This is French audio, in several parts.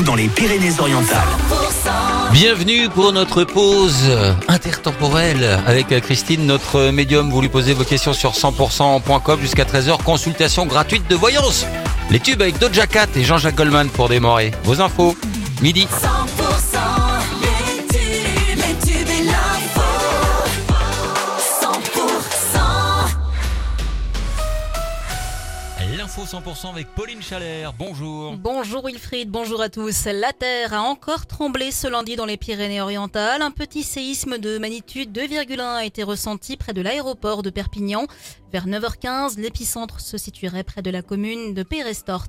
dans les Pyrénées-Orientales. Bienvenue pour notre pause intertemporelle avec Christine, notre médium. Vous lui posez vos questions sur 100%.com jusqu'à 13h. Consultation gratuite de voyance. Les tubes avec Doja Cat et Jean-Jacques Goldman pour démarrer. Vos infos, midi. 100% L'info 100% avec Pauline Chalère. Bonjour. Bonjour Wilfried, bonjour à tous. La Terre a encore tremblé ce lundi dans les Pyrénées-Orientales. Un petit séisme de magnitude 2,1 a été ressenti près de l'aéroport de Perpignan. Vers 9h15, l'épicentre se situerait près de la commune de Pérestort.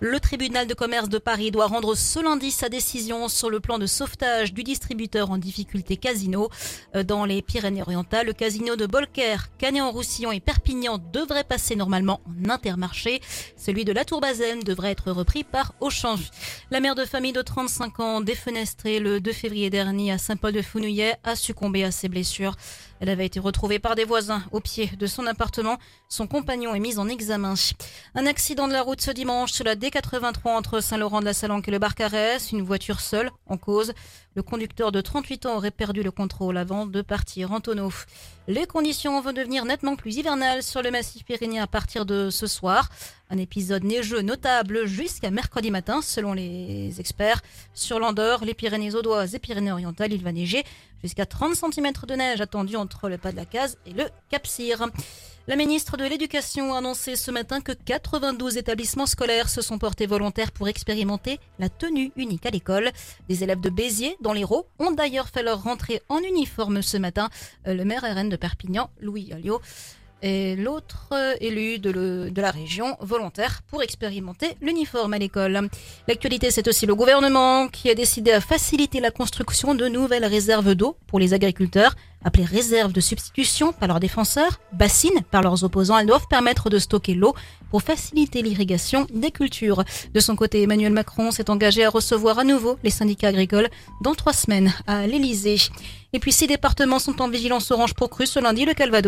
Le tribunal de commerce de Paris doit rendre ce lundi sa décision sur le plan de sauvetage du distributeur en difficulté Casino. Euh, Dans les Pyrénées-Orientales, le casino de Bolker, Canet-en-Roussillon et Perpignan devrait passer normalement en intermarché. Celui de la Tour-Bazen devrait être repris par Auchan. La mère de famille de 35 ans, défenestrée le 2 février dernier à Saint-Paul-de-Founouillet, a succombé à ses blessures. Elle avait été retrouvée par des voisins au pied de son appartement. Son compagnon est mis en examen. Un accident de la route ce dimanche sur la D83 entre Saint-Laurent-de-la-Salanque et le Barcarès. Une voiture seule en cause. Le conducteur de 38 ans aurait perdu le contrôle avant de partir en tonneau. Les conditions vont devenir nettement plus hivernales sur le massif pyrénéen à partir de ce soir. Un épisode neigeux notable jusqu'à mercredi matin, selon les experts. Sur l'Andorre, les Pyrénées audoises et Pyrénées-Orientales, il va neiger jusqu'à 30 cm de neige attendue entre le pas de la case et le Cap Cyr. La ministre de l'Éducation a annoncé ce matin que 92 établissements scolaires se sont portés volontaires pour expérimenter la tenue unique à l'école. Des élèves de Béziers, dans l'Hérault, ont d'ailleurs fait leur rentrée en uniforme ce matin. Euh, Le maire RN de Perpignan, Louis Alliot, est l'autre élu de la région volontaire pour expérimenter l'uniforme à l'école. L'actualité, c'est aussi le gouvernement qui a décidé à faciliter la construction de nouvelles réserves d'eau pour les agriculteurs, appelées réserves de substitution par leurs défenseurs, bassines par leurs opposants. Elles doivent permettre de stocker l'eau pour faciliter l'irrigation des cultures. De son côté, Emmanuel Macron s'est engagé à recevoir à nouveau les syndicats agricoles dans trois semaines à l'Elysée. Et puis, six départements sont en vigilance orange pour crue ce lundi, le Calvados.